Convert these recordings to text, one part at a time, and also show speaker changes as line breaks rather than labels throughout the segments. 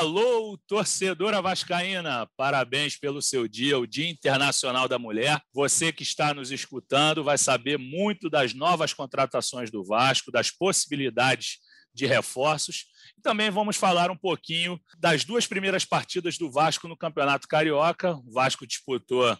Alô, torcedora vascaína, parabéns pelo seu dia, o Dia Internacional da Mulher. Você que está nos escutando vai saber muito das novas contratações do Vasco, das possibilidades de reforços. E também vamos falar um pouquinho das duas primeiras partidas do Vasco no Campeonato Carioca. O Vasco disputou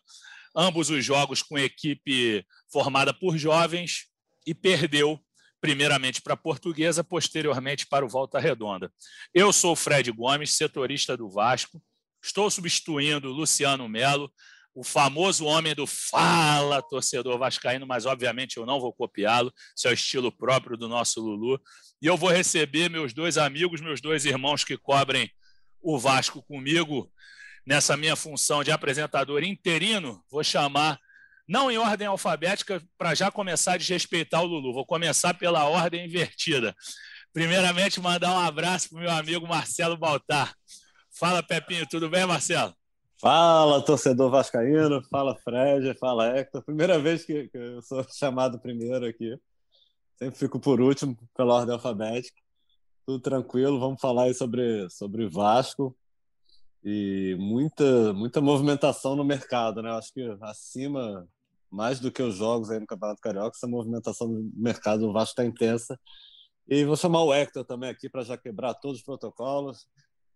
ambos os jogos com equipe formada por jovens e perdeu primeiramente para a Portuguesa, posteriormente para o Volta Redonda. Eu sou o Fred Gomes, setorista do Vasco, estou substituindo o Luciano Melo, o famoso homem do fala, torcedor vascaíno, mas obviamente eu não vou copiá-lo, isso é o estilo próprio do nosso Lulu. E eu vou receber meus dois amigos, meus dois irmãos que cobrem o Vasco comigo nessa minha função de apresentador interino. Vou chamar não em ordem alfabética, para já começar a desrespeitar o Lulu. Vou começar pela ordem invertida. Primeiramente, mandar um abraço para o meu amigo Marcelo Baltar. Fala, Pepinho, tudo bem, Marcelo?
Fala, torcedor vascaíno. Fala, Fred. Fala, Hector. Primeira vez que, que eu sou chamado primeiro aqui. Sempre fico por último, pela ordem alfabética. Tudo tranquilo. Vamos falar aí sobre, sobre Vasco e muita muita movimentação no mercado, né? Acho que acima mais do que os jogos aí no Campeonato Carioca, essa movimentação do mercado do Vasco está intensa. E vou chamar o Hector também aqui para já quebrar todos os protocolos.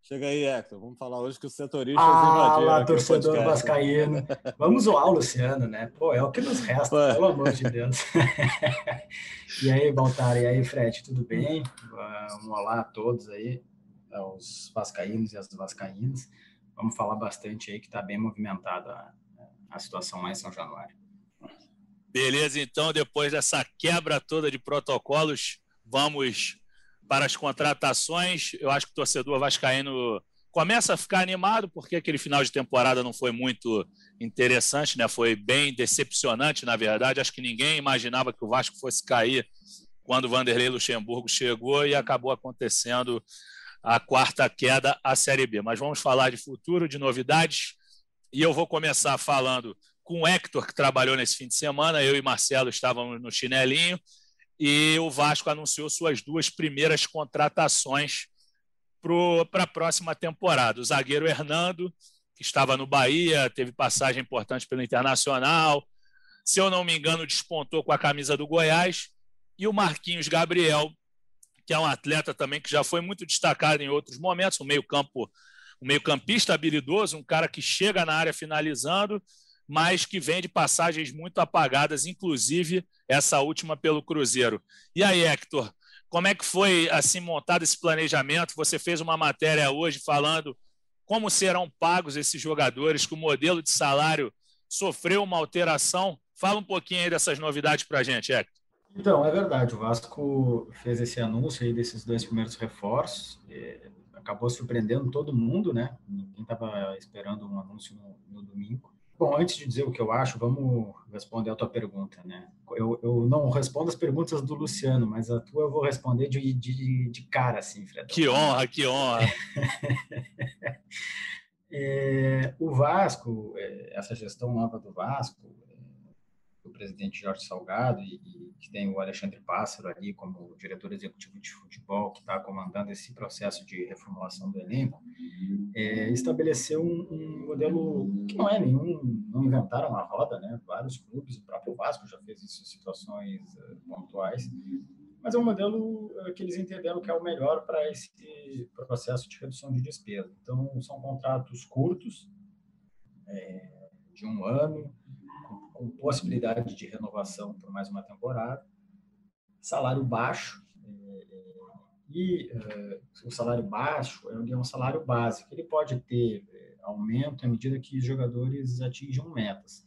Chega aí, Hector. Vamos falar hoje que os setoristas
ah, invadiram. Torcedor vascaíno. Vamos zoar o Luciano, né? Pô, é o que nos resta, Pô. pelo amor de Deus. e aí, Baltar, e aí, Fred, tudo bem? Um olá a todos aí, aos vascaínos e às vascaínas. Vamos falar bastante aí que está bem movimentada a, a situação lá em São Januário.
Beleza, então, depois dessa quebra toda de protocolos, vamos para as contratações. Eu acho que o torcedor vascaíno começa a ficar animado, porque aquele final de temporada não foi muito interessante, né? Foi bem decepcionante, na verdade. Acho que ninguém imaginava que o Vasco fosse cair quando o Vanderlei Luxemburgo chegou e acabou acontecendo a quarta queda à Série B. Mas vamos falar de futuro, de novidades. E eu vou começar falando com o Hector, que trabalhou nesse fim de semana. Eu e Marcelo estávamos no chinelinho e o Vasco anunciou suas duas primeiras contratações para a próxima temporada. O zagueiro Hernando, que estava no Bahia, teve passagem importante pelo Internacional. Se eu não me engano, despontou com a camisa do Goiás. E o Marquinhos Gabriel, que é um atleta também que já foi muito destacado em outros momentos, um meio-campo, um meio-campista habilidoso, um cara que chega na área finalizando mas que vem de passagens muito apagadas, inclusive essa última pelo Cruzeiro. E aí, Hector, como é que foi assim montado esse planejamento? Você fez uma matéria hoje falando como serão pagos esses jogadores, que o modelo de salário sofreu uma alteração. Fala um pouquinho aí dessas novidades para a gente, Hector.
Então, é verdade, o Vasco fez esse anúncio aí desses dois primeiros reforços, acabou surpreendendo todo mundo, né? Ninguém estava esperando um anúncio no, no domingo. Bom, antes de dizer o que eu acho, vamos responder a tua pergunta, né? Eu, eu não respondo as perguntas do Luciano, mas a tua eu vou responder de, de, de cara, assim, Fred.
Que honra, que honra!
é, o Vasco, é, essa gestão nova do Vasco, presidente Jorge Salgado e, e, que tem o Alexandre Pássaro ali como diretor executivo de futebol que está comandando esse processo de reformulação do elenco, é, estabeleceu um, um, modelo que não é nenhum, não inventaram a roda, né? Vários clubes, o próprio Vasco já fez isso em situações uh, pontuais, mas é um modelo uh, que eles entenderam que é o melhor para esse processo de redução de despesa. Então, são contratos curtos, é, de um ano, com possibilidade de renovação por mais uma temporada, salário baixo, é, é, e uh, o salário baixo é um salário básico. Ele pode ter aumento à medida que os jogadores atingem metas.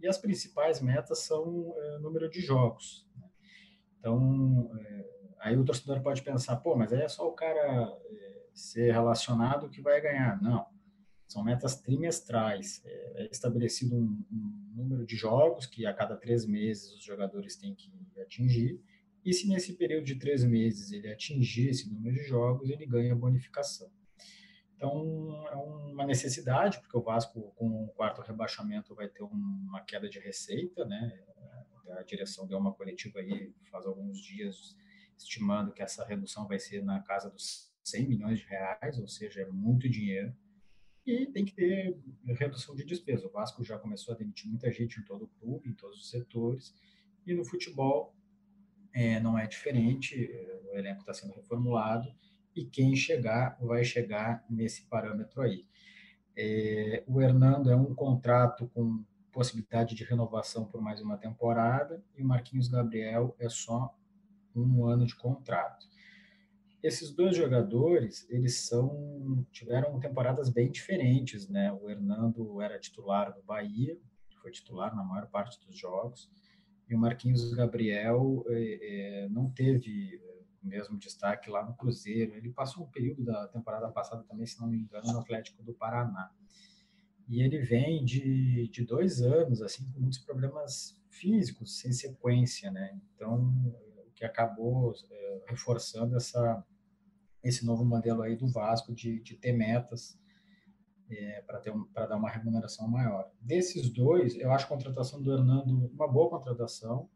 E as principais metas são número de jogos. Né? Então, aí o torcedor pode pensar, pô, mas aí é só o cara ser relacionado que vai ganhar. Não. São metas trimestrais. É, é estabelecido um, um, número de jogos que a cada três meses os jogadores têm que atingir, e se nesse período de três meses ele atingir esse número de jogos, ele ganha bonificação. Então, é uma necessidade, porque o Vasco, com o quarto rebaixamento, vai ter uma queda de receita, né? A direção deu uma coletiva aí faz alguns dias, estimando que essa redução vai ser na casa dos 100 milhões de reais, ou seja, é muito dinheiro e tem que ter redução de despesa. O Vasco já começou a demitir muita gente em todo o clube, em todos os setores, e no futebol é, não é diferente, o elenco está sendo reformulado, e quem chegar vai chegar nesse parâmetro aí. É, o Hernando é um contrato com possibilidade de renovação por mais uma temporada, e o Marquinhos Gabriel é só um ano de contrato esses dois jogadores, eles são tiveram temporadas bem diferentes, né? O Hernando era titular do Bahia, foi titular na maior parte dos jogos, e o Marquinhos Gabriel é, é, não teve o mesmo destaque lá no Cruzeiro. Ele passou um período da temporada passada também, se não me engano, no Atlético do Paraná. E ele vem de, de dois anos, assim, com muitos problemas físicos, sem sequência, né? Então, o que acabou reforçando essa esse novo modelo aí do Vasco de, de ter metas é, para ter um, para dar uma remuneração maior. Desses dois, eu acho a contratação do Hernando uma boa contratação.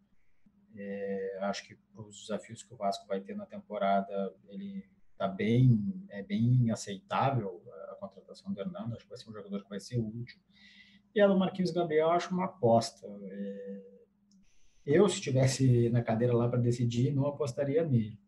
É, acho que os desafios que o Vasco vai ter na temporada, ele está bem, é bem aceitável a contratação do Hernando. Acho que vai ser um jogador que vai ser útil. E a do Marquinhos Gabriel, acho uma aposta. É, eu, se estivesse na cadeira lá para decidir, não apostaria nele.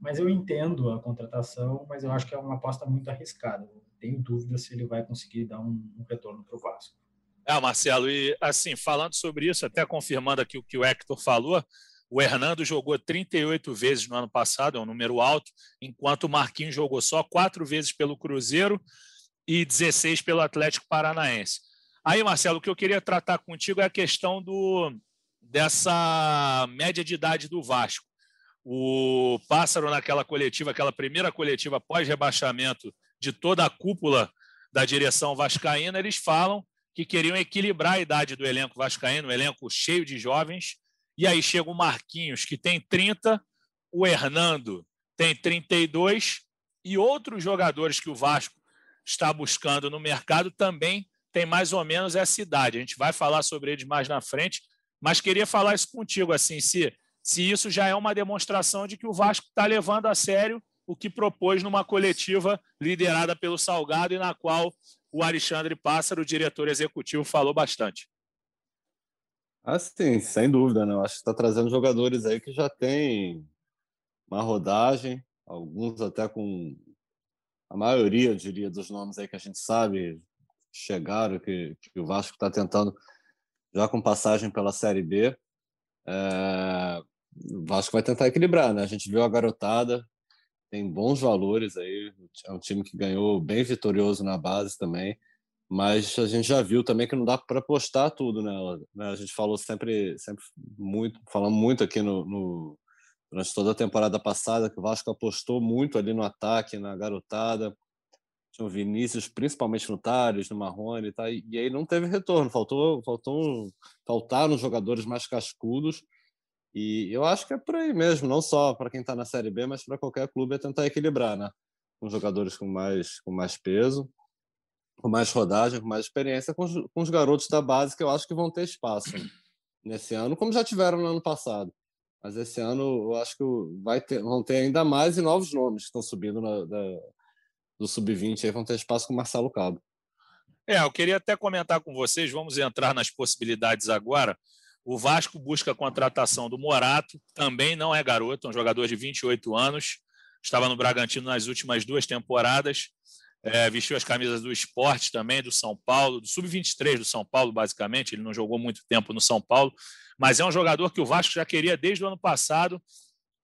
Mas eu entendo a contratação, mas eu acho que é uma aposta muito arriscada. Tenho dúvida se ele vai conseguir dar um, um retorno para o Vasco.
É, Marcelo, e assim, falando sobre isso, até confirmando aqui o que o Hector falou, o Hernando jogou 38 vezes no ano passado, é um número alto, enquanto o Marquinhos jogou só quatro vezes pelo Cruzeiro e 16 pelo Atlético Paranaense. Aí, Marcelo, o que eu queria tratar contigo é a questão do, dessa média de idade do Vasco. O Pássaro, naquela coletiva, aquela primeira coletiva pós-rebaixamento de toda a cúpula da direção vascaína, eles falam que queriam equilibrar a idade do elenco vascaíno, um elenco cheio de jovens. E aí chega o Marquinhos, que tem 30, o Hernando tem 32, e outros jogadores que o Vasco está buscando no mercado também tem mais ou menos essa idade. A gente vai falar sobre eles mais na frente, mas queria falar isso contigo, assim, se se isso já é uma demonstração de que o Vasco está levando a sério o que propôs numa coletiva liderada pelo Salgado e na qual o Alexandre Pássaro, o diretor executivo, falou bastante.
Ah, sim, sem dúvida, né? Eu acho que está trazendo jogadores aí que já têm uma rodagem, alguns até com a maioria, eu diria, dos nomes aí que a gente sabe chegaram, que, que o Vasco está tentando já com passagem pela Série B. É, o Vasco vai tentar equilibrar, né? A gente viu a garotada, tem bons valores aí, é um time que ganhou bem vitorioso na base também, mas a gente já viu também que não dá para apostar tudo nela. Né? A gente falou sempre, sempre muito, falamos muito aqui no, no, durante toda a temporada passada que o Vasco apostou muito ali no ataque, na garotada. Tinha o Vinícius, principalmente no Tales, no Marrone, tá? e aí não teve retorno. Faltou, faltou, faltaram jogadores mais cascudos e eu acho que é por aí mesmo, não só para quem está na Série B, mas para qualquer clube é tentar equilibrar, né? Com jogadores com mais, com mais peso, com mais rodagem, com mais experiência, com os, com os garotos da base que eu acho que vão ter espaço nesse ano, como já tiveram no ano passado. Mas esse ano eu acho que vai ter, vão ter ainda mais e novos nomes que estão subindo na, da, do sub-20 aí vão ter espaço com o Marcelo Cabo.
É, eu queria até comentar com vocês, vamos entrar nas possibilidades agora. O Vasco busca a contratação do Morato, também não é garoto, é um jogador de 28 anos, estava no Bragantino nas últimas duas temporadas, é, vestiu as camisas do esporte também, do São Paulo, do Sub-23 do São Paulo, basicamente. Ele não jogou muito tempo no São Paulo, mas é um jogador que o Vasco já queria desde o ano passado,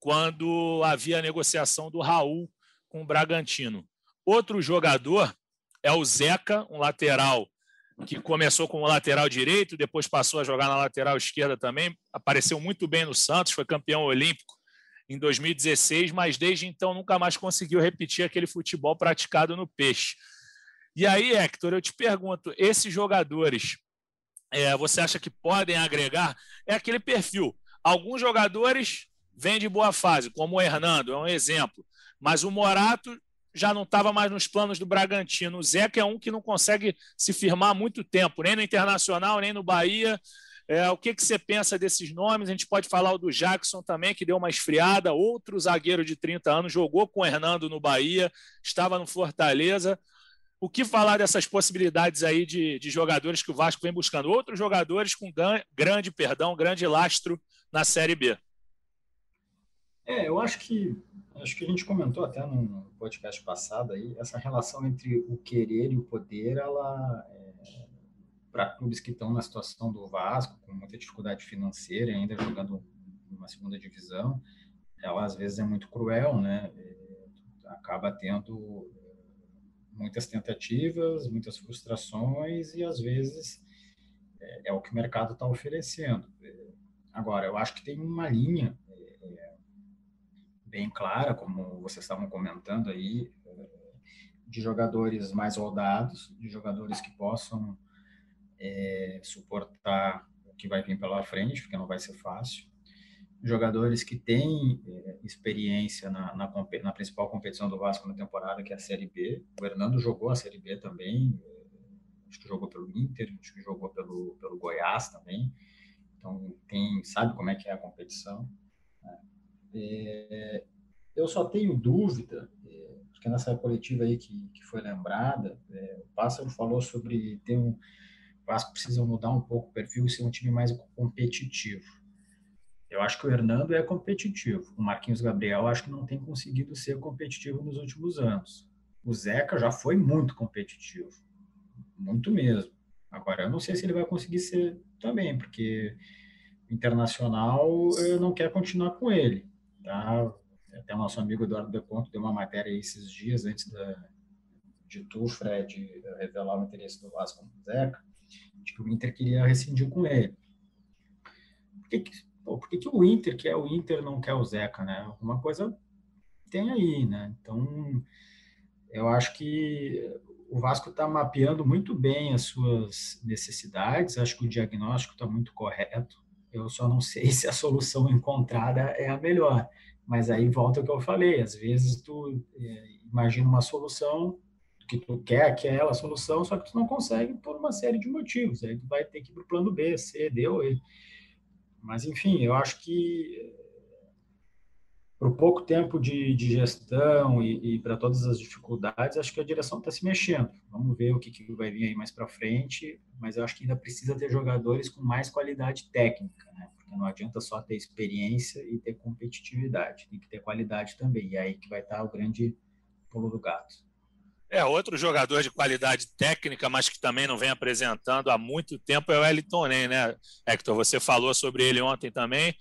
quando havia a negociação do Raul com o Bragantino. Outro jogador é o Zeca, um lateral que começou como lateral direito, depois passou a jogar na lateral esquerda também, apareceu muito bem no Santos, foi campeão olímpico em 2016, mas desde então nunca mais conseguiu repetir aquele futebol praticado no Peixe. E aí, Hector, eu te pergunto: esses jogadores, é, você acha que podem agregar? É aquele perfil. Alguns jogadores vêm de boa fase, como o Hernando, é um exemplo. Mas o Morato já não estava mais nos planos do Bragantino. O Zeca é um que não consegue se firmar há muito tempo, nem no Internacional, nem no Bahia. É, o que, que você pensa desses nomes? A gente pode falar o do Jackson também, que deu uma esfriada. Outro zagueiro de 30 anos, jogou com o Hernando no Bahia, estava no Fortaleza. O que falar dessas possibilidades aí de, de jogadores que o Vasco vem buscando? Outros jogadores com grande perdão, grande lastro na Série B.
É, eu acho que acho que a gente comentou até no podcast passado aí essa relação entre o querer e o poder, ela é, para clubes que estão na situação do Vasco com muita dificuldade financeira, ainda jogando numa segunda divisão, ela às vezes é muito cruel, né? É, acaba tendo muitas tentativas, muitas frustrações e às vezes é, é o que o mercado está oferecendo. Agora, eu acho que tem uma linha é, é, bem clara, como vocês estavam comentando aí, é, de jogadores mais rodados, de jogadores que possam é, suportar o que vai vir pela frente, porque não vai ser fácil jogadores que têm é, experiência na, na, na, principal competição do Vasco na temporada, que é a Série B. O Hernando jogou a Série B também, acho que jogou pelo Inter, acho que jogou pelo, pelo Goiás também. Então, tem, sabe como é que é a competição. Né? É, eu só tenho dúvida, é, porque nessa coletiva aí que, que foi lembrada, é, o Pássaro falou sobre ter um. O Vasco precisa mudar um pouco o perfil e ser um time mais competitivo. Eu acho que o Hernando é competitivo. O Marquinhos Gabriel acho que não tem conseguido ser competitivo nos últimos anos. O Zeca já foi muito competitivo. Muito mesmo. Agora, eu não sei se ele vai conseguir ser também, porque o Internacional não quer continuar com ele. Tá? Até o nosso amigo Eduardo De Ponto deu uma matéria esses dias antes da, de tu, Fred, revelar o interesse do Vasco no Zeca, de que o Inter queria rescindir com ele. Por que, que pô, por que, que o Inter quer o Inter não quer o Zeca, né? Alguma coisa tem aí, né? Então, eu acho que o Vasco está mapeando muito bem as suas necessidades, acho que o diagnóstico está muito correto. Eu só não sei se a solução encontrada é a melhor. Mas aí volta o que eu falei, às vezes tu é, imagina uma solução que tu quer aquela solução, só que tu não consegue por uma série de motivos. Aí tu vai ter que ir para o plano B, C, D ou E. Mas, enfim, eu acho que para o pouco tempo de, de gestão e, e para todas as dificuldades, acho que a direção está se mexendo. Vamos ver o que, que vai vir aí mais para frente, mas eu acho que ainda precisa ter jogadores com mais qualidade técnica, né? Porque não adianta só ter experiência e ter competitividade, tem que ter qualidade também. E é aí que vai estar tá o grande pulo do gato.
É, outro jogador de qualidade técnica, mas que também não vem apresentando há muito tempo é o Elton Ney, né, Hector? Você falou sobre ele ontem também.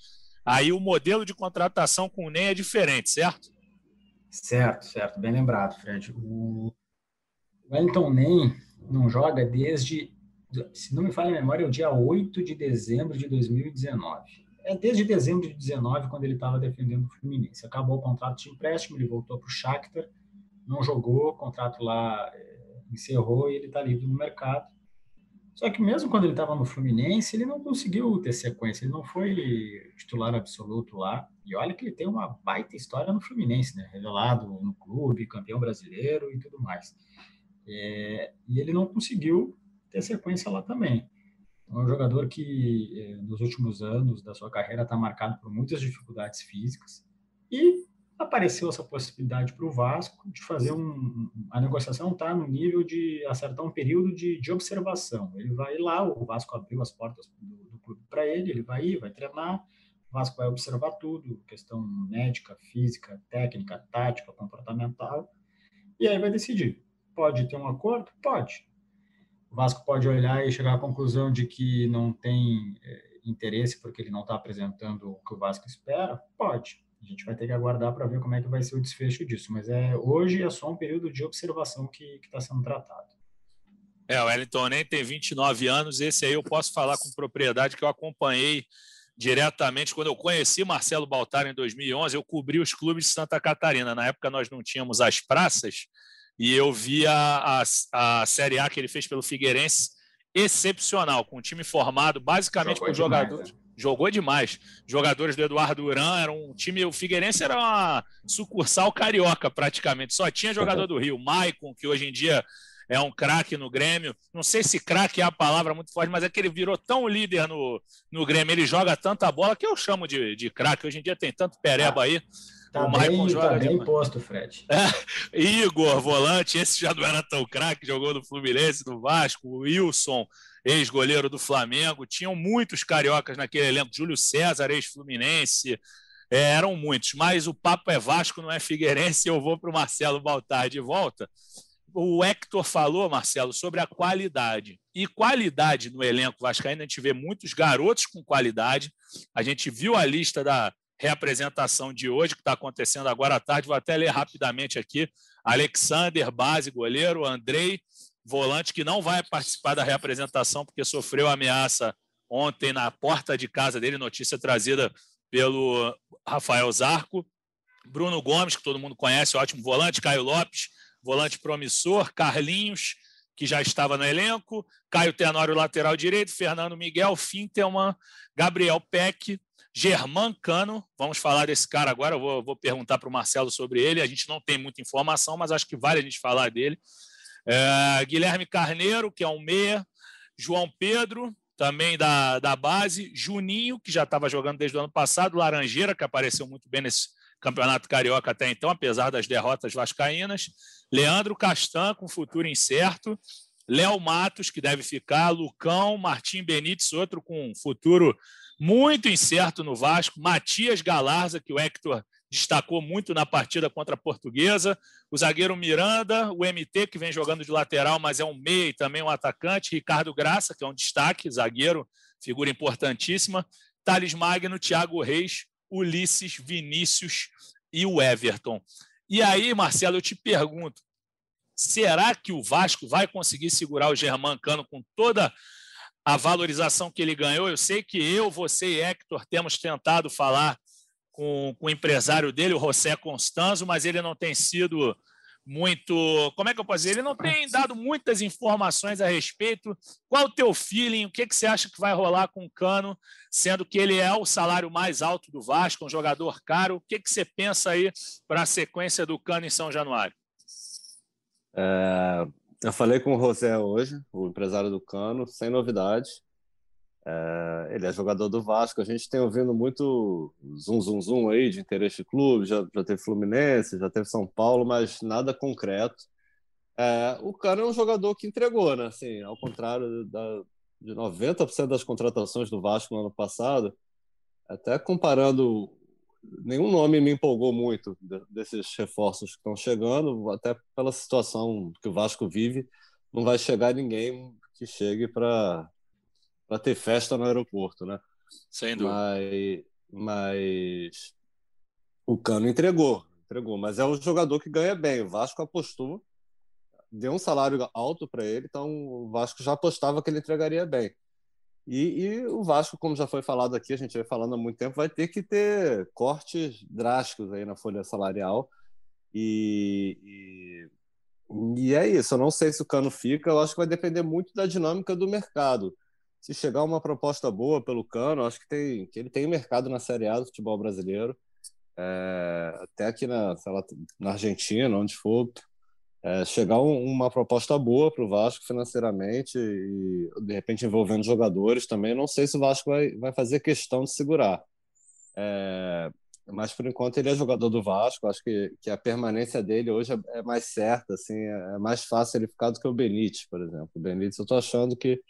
Aí o modelo de contratação com o Ney é diferente, certo?
Certo, certo. Bem lembrado, Fred. O Wellington Ney não joga desde, se não me falha a memória, é o dia 8 de dezembro de 2019. É desde dezembro de 2019, quando ele estava defendendo o Fluminense. Acabou o contrato de empréstimo, ele voltou para o Shakhtar não jogou, o contrato lá é, encerrou e ele está livre no mercado. Só que mesmo quando ele estava no Fluminense, ele não conseguiu ter sequência, ele não foi titular absoluto lá. E olha que ele tem uma baita história no Fluminense, né? Revelado no clube, campeão brasileiro e tudo mais. É, e ele não conseguiu ter sequência lá também. Então, é um jogador que é, nos últimos anos da sua carreira está marcado por muitas dificuldades físicas e apareceu essa possibilidade para o Vasco de fazer um. A negociação está no nível de acertar um período de, de observação. Ele vai lá, o Vasco abriu as portas do, do clube para ele, ele vai ir, vai treinar, o Vasco vai observar tudo, questão médica, física, técnica, tática, comportamental, e aí vai decidir. Pode ter um acordo? Pode. O Vasco pode olhar e chegar à conclusão de que não tem é, interesse porque ele não está apresentando o que o Vasco espera? Pode a gente vai ter que aguardar para ver como é que vai ser o desfecho disso. Mas é hoje é só um período de observação que está sendo tratado.
É, o Wellington nem tem 29 anos. Esse aí eu posso falar com propriedade que eu acompanhei diretamente quando eu conheci Marcelo Baltar em 2011. Eu cobri os clubes de Santa Catarina. Na época nós não tínhamos as praças e eu vi a, a, a Série A que ele fez pelo Figueirense excepcional, com um time formado basicamente Jogou por demais, jogadores. Né? Jogou demais. Jogadores do Eduardo Duran, era um time. O Figueirense era uma sucursal carioca, praticamente. Só tinha jogador do Rio. Maicon, que hoje em dia é um craque no Grêmio. Não sei se craque é a palavra muito forte, mas é que ele virou tão líder no, no Grêmio. Ele joga tanta bola que eu chamo de, de craque. Hoje em dia tem tanto pereba aí.
Tá o bem, joga tá bem posto, Fred. É,
Igor, volante, esse já não era tão craque, jogou no Fluminense, no Vasco, o Wilson, ex-goleiro do Flamengo. Tinham muitos cariocas naquele elenco, Júlio César, ex-Fluminense. É, eram muitos, mas o papo é Vasco, não é Figueirense. Eu vou para o Marcelo Baltar de volta. O Hector falou, Marcelo, sobre a qualidade. E qualidade no elenco vascaíno, a gente vê muitos garotos com qualidade. A gente viu a lista da, reapresentação de hoje, que está acontecendo agora à tarde. Vou até ler rapidamente aqui. Alexander, base, goleiro. Andrei, volante, que não vai participar da reapresentação porque sofreu ameaça ontem na porta de casa dele, notícia trazida pelo Rafael Zarco. Bruno Gomes, que todo mundo conhece, ótimo volante. Caio Lopes, volante promissor. Carlinhos, que já estava no elenco. Caio Tenório, lateral direito. Fernando Miguel, Fintelman. Gabriel Peck, Germán Cano, vamos falar desse cara agora. Eu vou, vou perguntar para o Marcelo sobre ele. A gente não tem muita informação, mas acho que vale a gente falar dele. É, Guilherme Carneiro, que é um meia. João Pedro, também da, da base. Juninho, que já estava jogando desde o ano passado. Laranjeira, que apareceu muito bem nesse campeonato carioca até então, apesar das derrotas vascaínas. Leandro Castan, com futuro incerto. Léo Matos, que deve ficar. Lucão, Martim Benítez, outro com futuro muito incerto no Vasco. Matias Galarza, que o Hector destacou muito na partida contra a Portuguesa. O zagueiro Miranda, o MT, que vem jogando de lateral, mas é um meia e também um atacante. Ricardo Graça, que é um destaque, zagueiro, figura importantíssima. Thales Magno, Thiago Reis, Ulisses, Vinícius e o Everton. E aí, Marcelo, eu te pergunto: será que o Vasco vai conseguir segurar o Germán Cano com toda a valorização que ele ganhou. Eu sei que eu, você e Hector temos tentado falar com, com o empresário dele, o José Constanzo, mas ele não tem sido muito. Como é que eu posso dizer? Ele não tem dado muitas informações a respeito. Qual o teu feeling? O que, que você acha que vai rolar com o Cano, sendo que ele é o salário mais alto do Vasco, um jogador caro? O que, que você pensa aí para a sequência do Cano em São Januário?
É, eu falei com o José hoje, o empresário do Cano, sem novidade. É, ele é jogador do Vasco. A gente tem ouvindo muito zum, zum, zum aí de interesse de clube. Já, já teve Fluminense, já teve São Paulo, mas nada concreto. É, o Cano é um jogador que entregou, né? Assim, ao contrário da, de 90% das contratações do Vasco no ano passado, até comparando nenhum nome me empolgou muito desses reforços que estão chegando, até pela situação que o Vasco vive, não vai chegar ninguém que chegue para para ter festa no aeroporto, né?
Sem dúvida.
Mas, mas o Cano entregou, entregou, mas é um jogador que ganha bem. O Vasco apostou, deu um salário alto para ele, então o Vasco já apostava que ele entregaria bem. E, e, o Vasco, como já foi falado aqui, a gente vai falando há muito tempo, vai ter que ter cortes drásticos aí na folha salarial. E, e, e, é isso. Eu não sei se o Cano fica, eu acho que vai depender muito da dinâmica do mercado. Se chegar uma proposta boa pelo Cano, acho que, tem, que ele tem mercado na Série A do futebol brasileiro. É, até aqui na, lá, na Argentina, onde for, é, chegar um, uma proposta boa para o Vasco financeiramente e de repente envolvendo jogadores também. Não sei se o Vasco vai, vai fazer questão de segurar. É, mas por enquanto ele é jogador do Vasco. Acho que, que a permanência dele hoje é, é mais certa, assim, é, é mais fácil ele ficar do que o Benítez, por exemplo. O Benítez eu estou achando que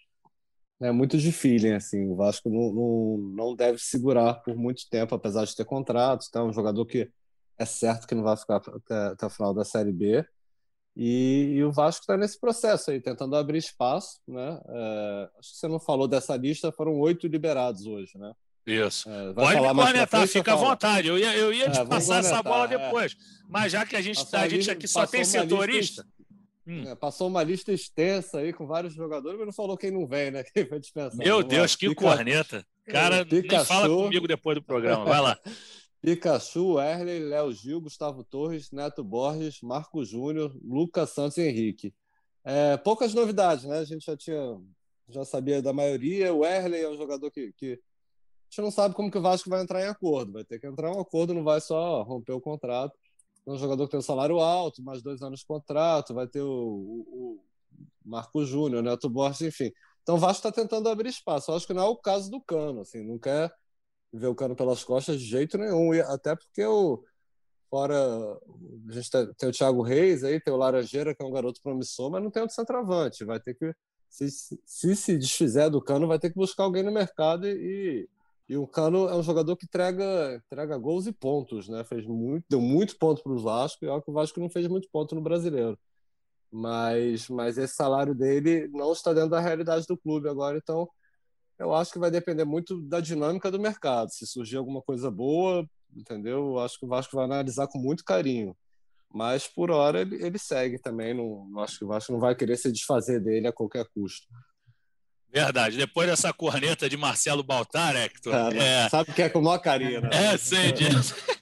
é muito de feeling, assim. O Vasco não, não, não deve segurar por muito tempo, apesar de ter contratos. Tá? Um jogador que é certo que não vai ficar até, até o final da Série B. E, e, o Vasco está nesse processo aí, tentando abrir espaço, né? É, acho que você não falou dessa lista, foram oito liberados hoje, né?
Isso. É, Pode me cornetar, fica à vontade. Eu ia, eu ia te é, passar essa bola é. depois. Mas já que a gente, tá, a gente aqui só tem setorista.
Hum. É, passou uma lista extensa aí com vários jogadores, mas não falou quem não vem, né? Quem foi dispensado.
Meu Deus, que Pica... corneta. Cara, nem fala comigo depois do programa. Vai lá.
Pikachu, Erley, Léo Gil, Gustavo Torres, Neto Borges, Marco Júnior, Lucas Santos e Henrique. É, poucas novidades, né? A gente já tinha, já sabia da maioria. O Erley é um jogador que, que a gente não sabe como que o Vasco vai entrar em acordo. Vai ter que entrar em um acordo, não vai só romper o contrato. Um jogador que tem um salário alto, mais dois anos de contrato, vai ter o, o, o Marco Júnior, Neto Borges, enfim. Então o Vasco está tentando abrir espaço. Eu acho que não é o caso do Cano, assim, não quer ver o Cano pelas costas de jeito nenhum, e até porque o fora a gente tem, o Thiago Reis aí, tem o Laranjeira, que é um garoto promissor, mas não tem outro centroavante, vai ter que se, se se desfizer do Cano, vai ter que buscar alguém no mercado e, e o Cano é um jogador que entrega, entrega gols e pontos, né? Fez muito, deu muito ponto para o Vasco, e olha que o Vasco não fez muito ponto no brasileiro. Mas, mas esse salário dele não está dentro da realidade do clube agora, então eu acho que vai depender muito da dinâmica do mercado. Se surgir alguma coisa boa, entendeu? Eu acho que o Vasco vai analisar com muito carinho. Mas por hora ele, ele segue também. Não, acho que o Vasco não vai querer se desfazer dele a qualquer custo.
Verdade. Depois dessa corneta de Marcelo Baltar, Hector.
É, é... Sabe que é com maior carinho, né?
É, sei disso.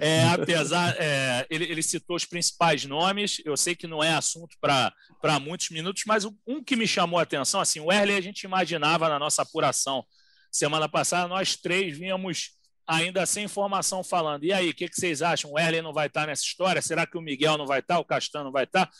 É, apesar, é, ele, ele, citou os principais nomes. Eu sei que não é assunto para muitos minutos, mas um que me chamou a atenção, assim, o Erley a gente imaginava na nossa apuração semana passada, nós três vínhamos ainda sem informação falando. E aí, o que, que, vocês acham? O Erley não vai estar nessa história? Será que o Miguel não vai estar? O Castano não vai estar?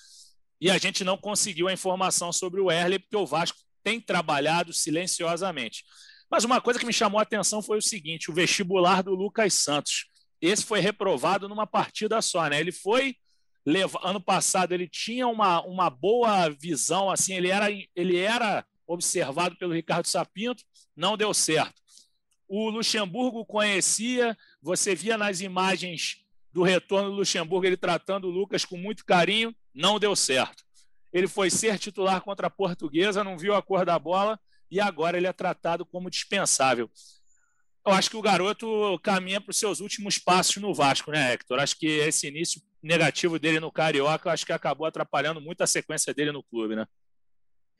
E a gente não conseguiu a informação sobre o Erley, porque o Vasco tem trabalhado silenciosamente. Mas uma coisa que me chamou a atenção foi o seguinte: o vestibular do Lucas Santos. Esse foi reprovado numa partida só, né? Ele foi ano passado ele tinha uma, uma boa visão, assim, ele era, ele era observado pelo Ricardo Sapinto, não deu certo. O Luxemburgo conhecia, você via nas imagens do retorno do Luxemburgo ele tratando o Lucas com muito carinho, não deu certo ele foi ser titular contra a Portuguesa, não viu a cor da bola e agora ele é tratado como dispensável. Eu acho que o garoto caminha para os seus últimos passos no Vasco, né, Hector? Acho que esse início negativo dele no Carioca, acho que acabou atrapalhando muito a sequência dele no clube, né?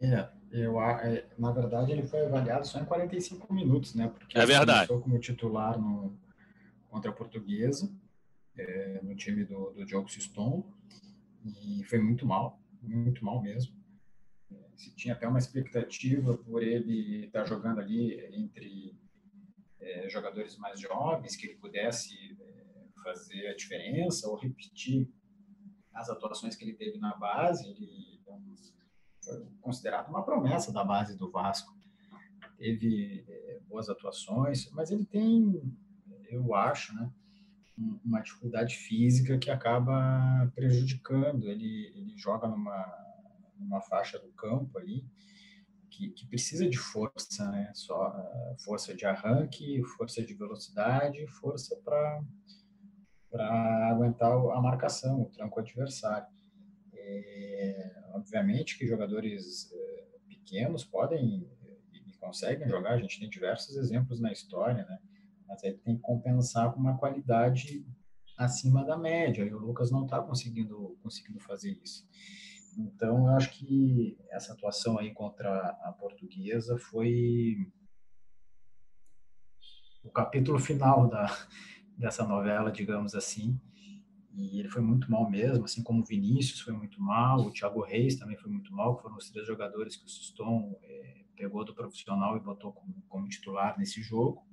É, eu, é, na verdade ele foi avaliado só em 45 minutos, né? Porque
é verdade.
começou como titular no, contra a Portuguesa, é, no time do, do Diogo Siston, e foi muito mal muito mal mesmo. Se tinha até uma expectativa por ele estar jogando ali entre é, jogadores mais jovens, que ele pudesse é, fazer a diferença ou repetir as atuações que ele teve na base. Ele foi considerado uma promessa da base do Vasco. Teve é, boas atuações, mas ele tem, eu acho, né? Uma dificuldade física que acaba prejudicando. Ele, ele joga numa, numa faixa do campo ali que, que precisa de força, né? Só força de arranque, força de velocidade, força para para aguentar a marcação, o tranco adversário. É, obviamente que jogadores é, pequenos podem e conseguem jogar. A gente tem diversos exemplos na história, né? Mas ele tem que compensar com uma qualidade acima da média, e o Lucas não está conseguindo, conseguindo fazer isso. Então, eu acho que essa atuação aí contra a portuguesa foi o capítulo final da, dessa novela, digamos assim, e ele foi muito mal mesmo, assim como o Vinícius foi muito mal, o Thiago Reis também foi muito mal, foram os três jogadores que o Suston é, pegou do profissional e botou como, como titular nesse jogo.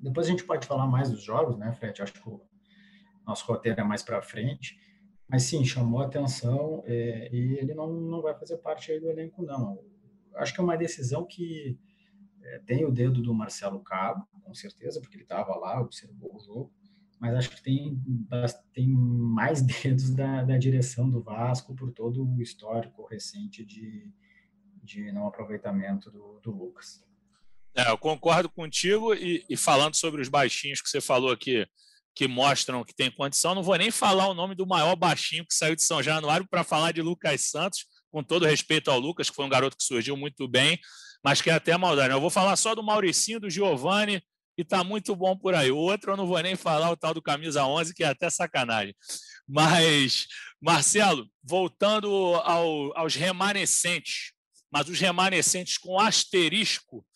Depois a gente pode falar mais dos jogos, né, Fred? Acho que o nosso roteiro é mais para frente. Mas sim, chamou atenção é, e ele não, não vai fazer parte aí do elenco, não. Acho que é uma decisão que é, tem o dedo do Marcelo Cabo, com certeza, porque ele estava lá, observou o jogo, mas acho que tem, tem mais dedos da, da direção do Vasco por todo o histórico recente de, de não aproveitamento do, do Lucas.
É, eu concordo contigo e, e, falando sobre os baixinhos que você falou aqui, que mostram que tem condição, não vou nem falar o nome do maior baixinho que saiu de São Januário para falar de Lucas Santos, com todo respeito ao Lucas, que foi um garoto que surgiu muito bem, mas que é até maldade. Eu vou falar só do Mauricinho, do Giovanni, e tá muito bom por aí. O outro eu não vou nem falar, o tal do camisa 11, que é até sacanagem. Mas, Marcelo, voltando ao, aos remanescentes, mas os remanescentes com asterisco,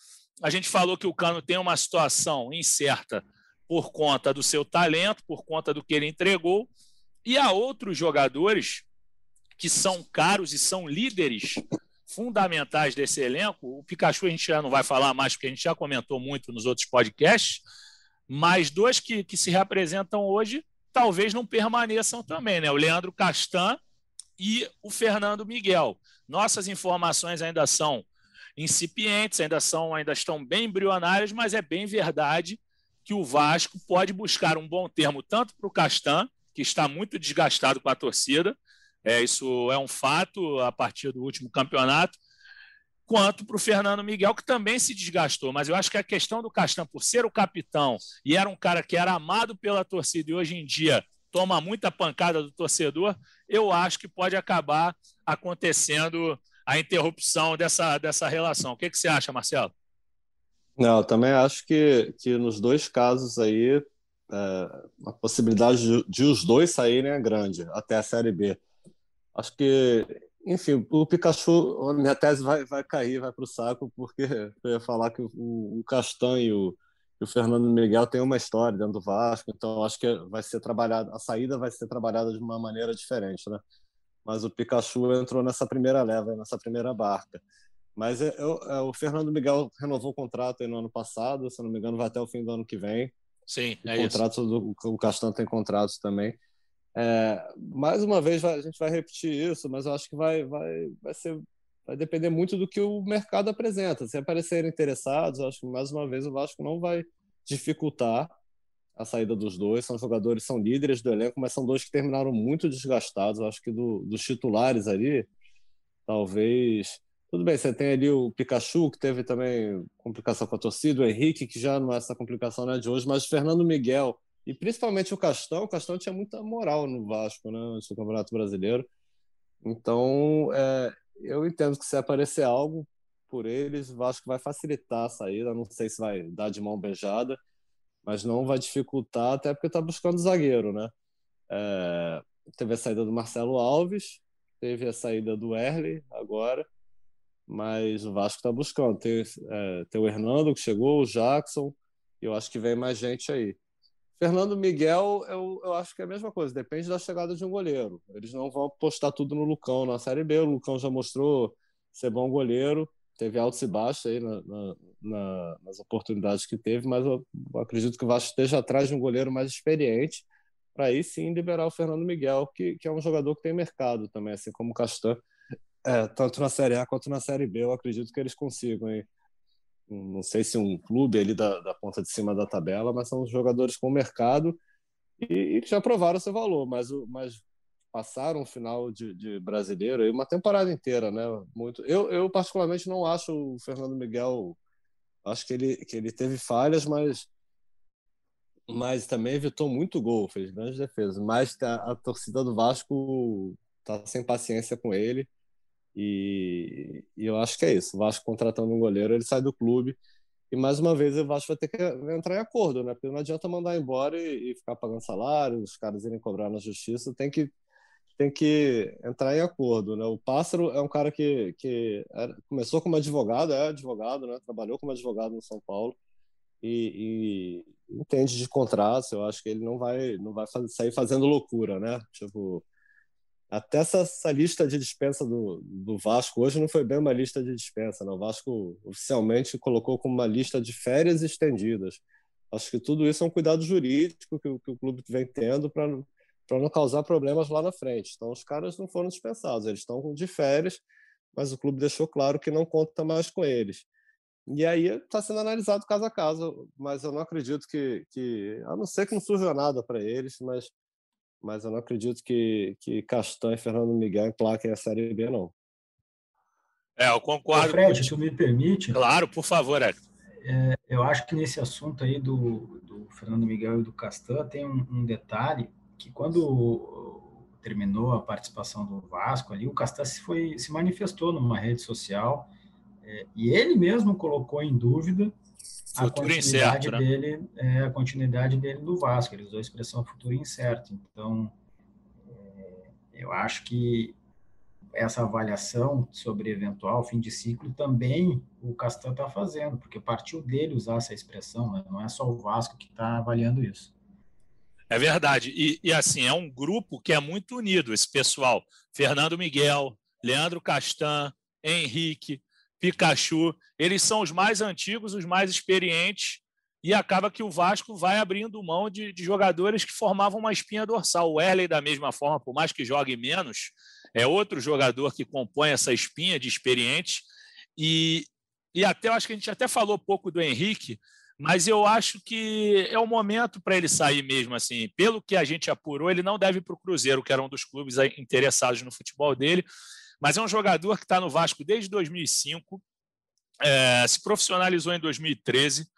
a gente falou que o Cano tem uma situação incerta por conta do seu talento, por conta do que ele entregou, e há outros jogadores que são caros e são líderes fundamentais desse elenco. O Pikachu a gente já não vai falar mais, porque a gente já comentou muito nos outros podcasts, mas dois que, que se representam hoje talvez não permaneçam também, né? O Leandro Castan e o Fernando Miguel. Nossas informações ainda são incipientes, ainda são, ainda estão bem embrionárias, mas é bem verdade que o Vasco pode buscar um bom termo tanto para o Castan, que está muito desgastado com a torcida, é, isso é um fato a partir do último campeonato, quanto para o Fernando Miguel, que também se desgastou. Mas eu acho que a questão do Castan, por ser o capitão e era um cara que era amado pela torcida e hoje em dia toma muita pancada do torcedor, eu acho que pode acabar acontecendo a interrupção dessa, dessa relação. O que, que você acha, Marcelo?
Não, eu também acho que, que nos dois casos aí é, a possibilidade de, de, os dois saírem é grande, até a Série B. Acho que, enfim, o Pikachu, a minha tese vai, vai cair, vai para o saco, porque eu ia falar que o, o Castanho e o Fernando Miguel têm uma história dentro do Vasco, então acho que vai ser trabalhada, a saída vai ser trabalhada de uma maneira diferente, né? Mas o Pikachu entrou nessa primeira leva, nessa primeira barca. Mas é, é, o Fernando Miguel renovou o contrato no ano passado, se não me engano, vai até o fim do ano que vem.
Sim,
é o contrato isso. Do, o Castan tem contratos também. É, mais uma vez a gente vai repetir isso, mas eu acho que vai, vai, vai ser vai depender muito do que o mercado apresenta. Se aparecerem interessados, eu acho que mais uma vez o Vasco não vai dificultar a saída dos dois. São jogadores, são líderes do elenco, mas são dois que terminaram muito desgastados. Eu acho que do, dos titulares ali, talvez tudo bem, você tem ali o Pikachu, que teve também complicação com a torcida, o Henrique, que já não é essa complicação né, de hoje, mas Fernando Miguel e principalmente o Castão. O Castão tinha muita moral no Vasco, né, no Campeonato Brasileiro. Então, é, eu entendo que se aparecer algo por eles, o Vasco vai facilitar a saída. Não sei se vai dar de mão beijada, mas não vai dificultar, até porque está buscando zagueiro, né? É, teve a saída do Marcelo Alves, teve a saída do Erle agora mas o Vasco está buscando. Tem, é, tem o Hernando que chegou, o Jackson, e eu acho que vem mais gente aí. Fernando Miguel, eu, eu acho que é a mesma coisa, depende da chegada de um goleiro. Eles não vão apostar tudo no Lucão na Série B. O Lucão já mostrou ser bom goleiro, teve altos e baixos aí na, na, na, nas oportunidades que teve, mas eu acredito que o Vasco esteja atrás de um goleiro mais experiente para aí sim liberar o Fernando Miguel, que, que é um jogador que tem mercado também, assim como o Castan é, tanto na Série A quanto na Série B, eu acredito que eles consigam. Hein? Não sei se um clube ali da, da ponta de cima da tabela, mas são jogadores com mercado e, que já provaram seu valor, mas, mas passaram um final de, de brasileiro e uma temporada inteira, né? Muito. Eu, eu particularmente não acho o Fernando Miguel, acho que ele que ele teve falhas, mas mas também evitou muito gol, fez grandes defesas. Mas a, a torcida do Vasco tá sem paciência com ele e, e, eu acho que é isso. O Vasco contratando um goleiro, ele sai do clube. E mais uma vez o Vasco vai ter que entrar em acordo, né? Porque não adianta mandar embora e, e ficar pagando salário, os caras irem cobrar na justiça. Tem que, tem que entrar em acordo, né? O Pássaro é um cara que, que era, começou como advogado, é advogado, né? Trabalhou como advogado no São Paulo e, e entende de contratos. Eu acho que ele não vai, não vai fazer, sair fazendo loucura, né? Tipo, até essa, essa, lista de dispensa do, do Vasco hoje não foi bem uma lista de dispensa. Né? O Vasco oficialmente colocou como uma lista de férias estendidas. Acho que tudo isso é um cuidado jurídico que, que o clube vem tendo para não causar problemas lá na frente. Então, os caras não foram dispensados, eles estão de férias, mas o clube deixou claro que não conta mais com eles. E aí está sendo analisado caso a caso, mas eu não acredito que, que a não ser que não surja nada para eles, mas mas eu não acredito que, que Castan e Fernando Miguel emplaquem a Série B, não.
É, eu concordo.
Fred, se me permite.
Claro, por favor, Hector.
É, eu acho que nesse assunto aí do, do Fernando Miguel e do Castan tem um, um, detalhe que quando terminou a participação do Vasco ali, o Castan se, foi, se manifestou numa rede social é, e ele mesmo colocou em dúvida a continuidade incerto, né? dele, é, a continuidade dele do Vasco. Ele usou a expressão futuro incerto. Então, é, eu acho que essa avaliação sobre eventual fim de ciclo também o Castan está fazendo, porque partiu dele usar essa expressão, né? não é só o Vasco que está avaliando isso.
É verdade. E, e, assim, é um grupo que é muito unido, esse pessoal. Fernando Miguel, Leandro Castan, Henrique, Pikachu, eles são os mais antigos, os mais experientes, e acaba que o Vasco vai abrindo mão de, de jogadores que formavam uma espinha dorsal. O Erley, da mesma forma, por mais que jogue menos, é outro jogador que compõe essa espinha de experientes. E, e até eu acho que a gente até falou pouco do Henrique, mas eu acho que é o momento para ele sair mesmo. assim. Pelo que a gente apurou, ele não deve ir para o Cruzeiro, que era um dos clubes interessados no futebol dele. Mas é um jogador que está no Vasco desde 2005, é, se profissionalizou em 2013.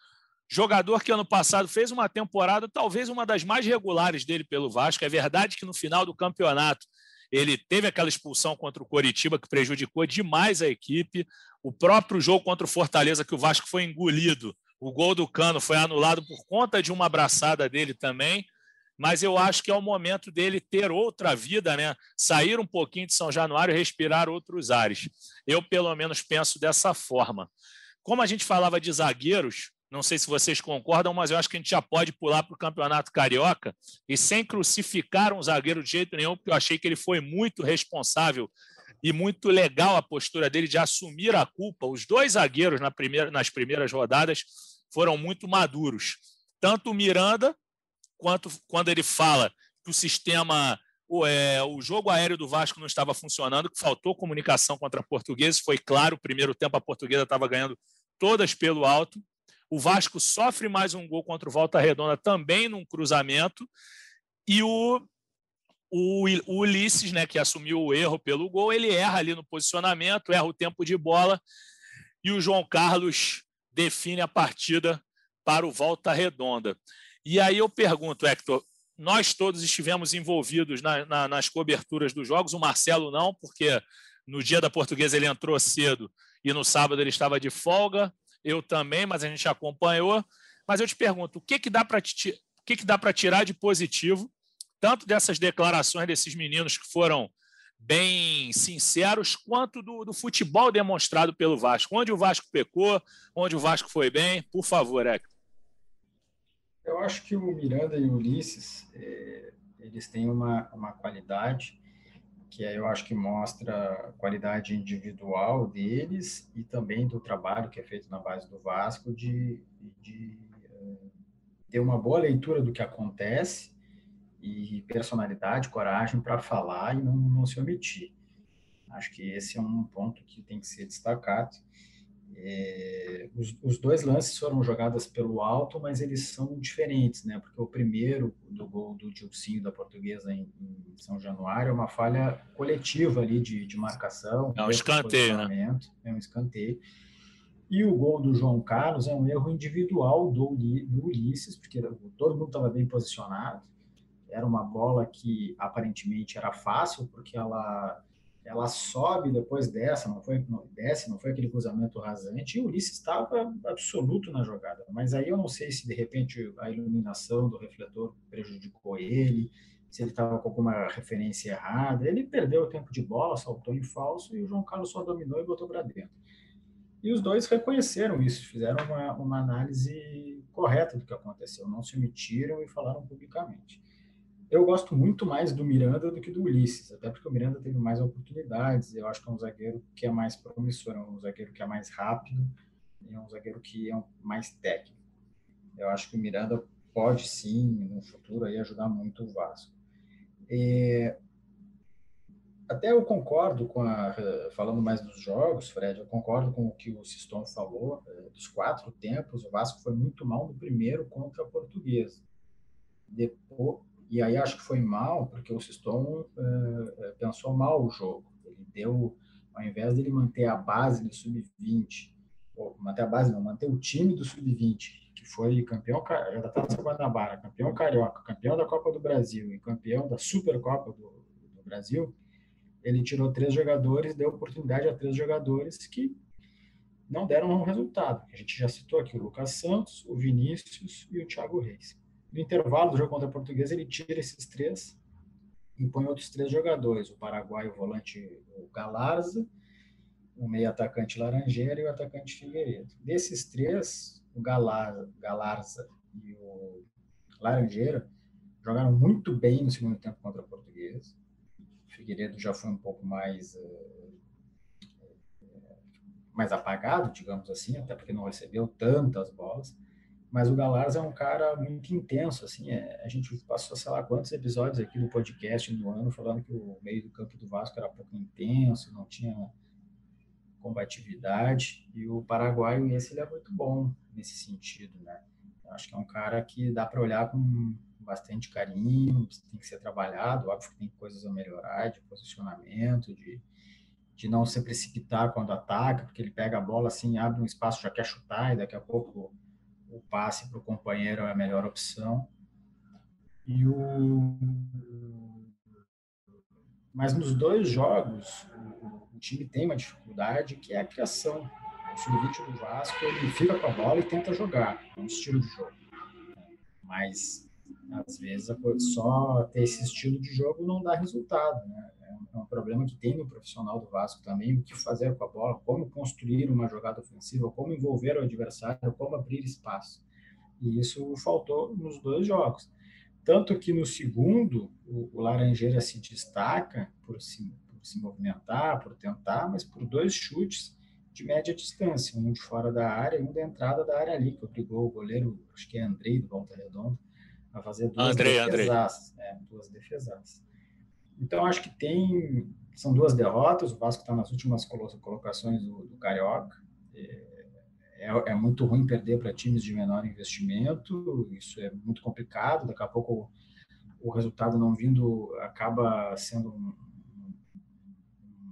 Jogador que ano passado fez uma temporada, talvez uma das mais regulares dele pelo Vasco. É verdade que no final do campeonato ele teve aquela expulsão contra o Coritiba que prejudicou demais a equipe. O próprio jogo contra o Fortaleza, que o Vasco foi engolido, o gol do Cano foi anulado por conta de uma abraçada dele também. Mas eu acho que é o momento dele ter outra vida, né? Sair um pouquinho de São Januário e respirar outros ares. Eu, pelo menos, penso dessa forma. Como a gente falava de zagueiros, não sei se vocês concordam, mas eu acho que a gente já pode pular para o Campeonato Carioca e sem crucificar um zagueiro de jeito nenhum, porque eu achei que ele foi muito responsável e muito legal a postura dele de assumir a culpa. Os dois zagueiros na primeira, nas primeiras rodadas foram muito maduros. Tanto o Miranda, quanto quando ele fala que o sistema, o, é, o jogo aéreo do Vasco não estava funcionando, que faltou comunicação contra a Portuguesa, foi claro, o primeiro tempo a Portuguesa estava ganhando todas pelo alto. O Vasco sofre mais um gol contra o Volta Redonda também num cruzamento. E o, o, o Ulisses, né, que assumiu o erro pelo gol, ele erra ali no posicionamento, erra o tempo de bola. E o João Carlos define a partida para o Volta Redonda. E aí eu pergunto, Hector, nós todos estivemos envolvidos na, na, nas coberturas dos jogos, o Marcelo não, porque no dia da portuguesa ele entrou cedo e no sábado ele estava de folga eu também, mas a gente acompanhou. Mas eu te pergunto, o que, que dá para que, que tirar de positivo, tanto dessas declarações desses meninos que foram bem sinceros, quanto do, do, futebol demonstrado pelo Vasco? Onde o Vasco pecou, onde o Vasco foi bem? Por favor, Hector.
Eu acho que o Miranda e o Ulisses, é, eles têm uma, uma qualidade que eu acho que mostra a qualidade individual deles e também do trabalho que é feito na base do Vasco de, de uh, ter uma boa leitura do que acontece e personalidade, coragem para falar e não, não se omitir. Acho que esse é um ponto que tem que ser destacado. É, os, os, dois lances foram jogadas pelo alto, mas eles são diferentes, né? Porque o primeiro do gol do Dilcinho da Portuguesa em, em São Januário é uma falha coletiva ali de, de marcação.
É um escanteio, né?
É um escanteio. E o gol do João Carlos é um erro individual do, do Ulisses, porque todo mundo estava bem posicionado. Era uma bola que aparentemente era fácil, porque ela ela sobe depois dessa, não foi, não, desce, não foi aquele cruzamento rasante, e o Ulisses estava absoluto na jogada. Mas aí eu não sei se de repente a iluminação do refletor prejudicou ele, se ele estava com alguma referência errada. Ele perdeu o tempo de bola, saltou em falso, e o João Carlos só dominou e botou para dentro. E os dois reconheceram isso, fizeram uma, uma análise correta do que aconteceu, não se omitiram e falaram publicamente eu gosto muito mais do Miranda do que do Ulisses, até porque o Miranda teve mais oportunidades. Eu acho que é um zagueiro que é mais promissor, é um zagueiro que é mais rápido é um zagueiro que é mais técnico. Eu acho que o Miranda pode sim, no futuro, aí, ajudar muito o Vasco. E, até eu concordo com a. Falando mais dos jogos, Fred, eu concordo com o que o Siston falou. Eh, dos quatro tempos, o Vasco foi muito mal no primeiro contra a Portuguesa. Depois, e aí acho que foi mal, porque o Siston uh, pensou mal o jogo. Ele deu, ao invés de ele manter a base do sub-20, ou manter a base, não, manter o time do sub-20, que foi campeão da Taça Guanabara, campeão carioca, campeão da Copa do Brasil e campeão da Supercopa do, do Brasil, ele tirou três jogadores, deu oportunidade a três jogadores que não deram um resultado. A gente já citou aqui o Lucas Santos, o Vinícius e o Thiago Reis no intervalo do jogo contra a Portuguesa, ele tira esses três e põe outros três jogadores, o Paraguai, o volante o Galarza, o meio atacante Laranjeira e o atacante Figueiredo. Desses três, o Galar, Galarza e o Laranjeira jogaram muito bem no segundo tempo contra a Portuguesa. O Figueiredo já foi um pouco mais uh, mais apagado, digamos assim, até porque não recebeu tantas bolas. Mas o Galarza é um cara muito intenso, assim, é, a gente passou, sei lá, quantos episódios aqui do podcast no ano falando que o meio do campo do Vasco era pouco intenso, não tinha combatividade, e o paraguaio esse ele é muito bom nesse sentido, né? Acho que é um cara que dá para olhar com bastante carinho, tem que ser trabalhado, óbvio que tem coisas a melhorar, de posicionamento, de, de não se precipitar quando ataca, porque ele pega a bola assim, abre um espaço, já quer chutar, e daqui a pouco o passe para o companheiro é a melhor opção. E o mas nos dois jogos o, time tem uma dificuldade que é a criação. O sub-20 do Vasco ele fica com a bola e tenta jogar, é um estilo de jogo. Mas às vezes só ter esse estilo de jogo não dá resultado, né? É um problema que tem no profissional do Vasco também, o que fazer com a bola, como construir uma jogada ofensiva, como envolver o adversário, como abrir espaço. E isso faltou nos dois jogos. Tanto que no segundo, o, o Laranjeira se destaca por se, por se movimentar, por tentar, mas por dois chutes de média distância, um de fora da área e um da entrada da área ali, que obrigou o goleiro, acho que é Andrei, do Volta Redonda, a fazer duas Andrei, defesaças. É, duas defesaças. Então, acho que tem. São duas derrotas. O Vasco está nas últimas colocações do, do Carioca. É, é, é, muito ruim perder para times de menor investimento. Isso é muito complicado. Daqui a pouco o, o resultado não vindo acaba sendo um,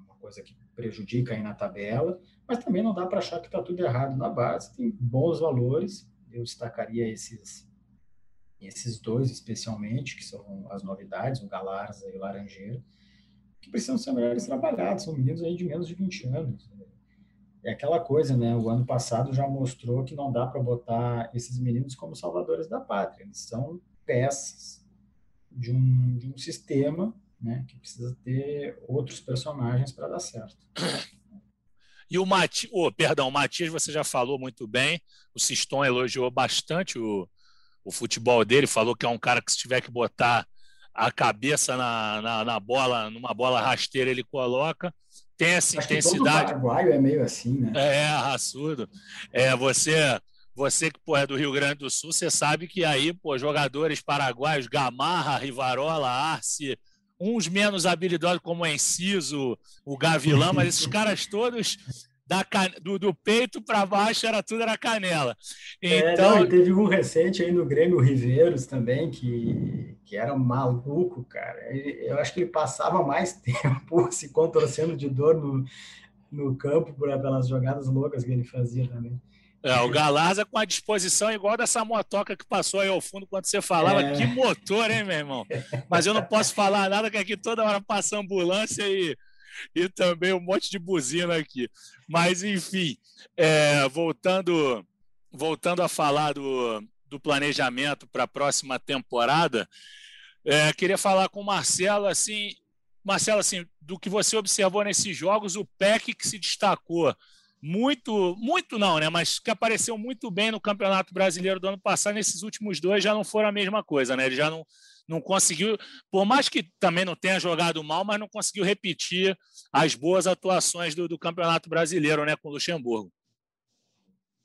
uma coisa que prejudica aí na tabela. Mas também não dá para achar que está tudo errado na base. Tem bons valores. Eu destacaria esses esses dois especialmente, que são as novidades, o Galarza e o Laranjeira, que precisam ser melhores trabalhados, são meninos aí de menos de 20 anos. É aquela coisa, né? O ano passado já mostrou que não dá para botar esses meninos como salvadores da pátria, eles são peças de um, de um sistema né, que precisa ter outros personagens para dar certo.
E o Matias, oh, perdão, o Matias você já falou muito bem, o Siston elogiou bastante o, o futebol dele, falou que é um cara que se tiver que botar a cabeça na, na, na bola, numa bola rasteira, ele coloca. Tem essa Acho intensidade.
Que todo paraguaio é meio assim, né?
É, raçudo. É, você, você que pô, é do Rio Grande do Sul, você sabe que aí, pô, jogadores paraguaios, Gamarra, Rivarola, Arce, uns menos habilidosos como o Enciso, o Gavilã, mas esses caras todos da do, do peito para baixo era tudo era canela.
Então, é, não, teve um recente aí no Grêmio Riveiros também que, que era maluco, cara. Eu acho que ele passava mais tempo se contorcendo de dor no, no campo por pelas jogadas loucas que ele fazia também.
É, o Galarza com a disposição igual dessa motoca que passou aí ao fundo quando você falava. É. Que motor, hein, meu irmão? Mas eu não posso falar nada, que aqui toda hora passa ambulância e e também um monte de buzina aqui. Mas, enfim, é, voltando, voltando a falar do, do planejamento para a próxima temporada, é, queria falar com o Marcelo, assim, Marcelo, assim, do que você observou nesses jogos, o PEC que se destacou muito, muito não, né? Mas que apareceu muito bem no Campeonato Brasileiro do ano passado, nesses últimos dois já não foram a mesma coisa, né? Ele já não, não conseguiu, por mais que também não tenha jogado mal, mas não conseguiu repetir as boas atuações do, do Campeonato Brasileiro, né, com o Luxemburgo.